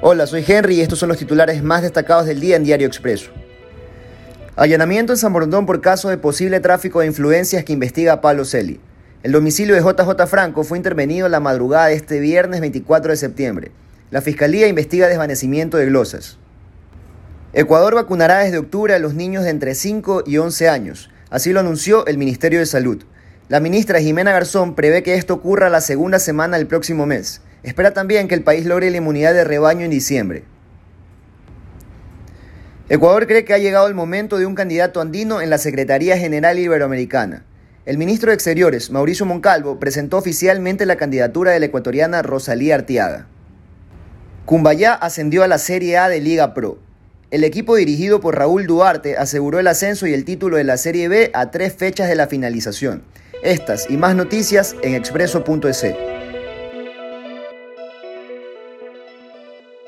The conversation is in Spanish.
Hola, soy Henry y estos son los titulares más destacados del día en Diario Expreso. Allanamiento en San Borondón por caso de posible tráfico de influencias que investiga Pablo Celi. El domicilio de JJ Franco fue intervenido la madrugada de este viernes 24 de septiembre. La Fiscalía investiga desvanecimiento de glosas. Ecuador vacunará desde octubre a los niños de entre 5 y 11 años. Así lo anunció el Ministerio de Salud. La ministra Jimena Garzón prevé que esto ocurra la segunda semana del próximo mes. Espera también que el país logre la inmunidad de rebaño en diciembre. Ecuador cree que ha llegado el momento de un candidato andino en la Secretaría General Iberoamericana. El ministro de Exteriores, Mauricio Moncalvo, presentó oficialmente la candidatura de la ecuatoriana Rosalía Artiaga. Cumbayá ascendió a la Serie A de Liga Pro. El equipo dirigido por Raúl Duarte aseguró el ascenso y el título de la Serie B a tres fechas de la finalización. Estas y más noticias en expreso.es.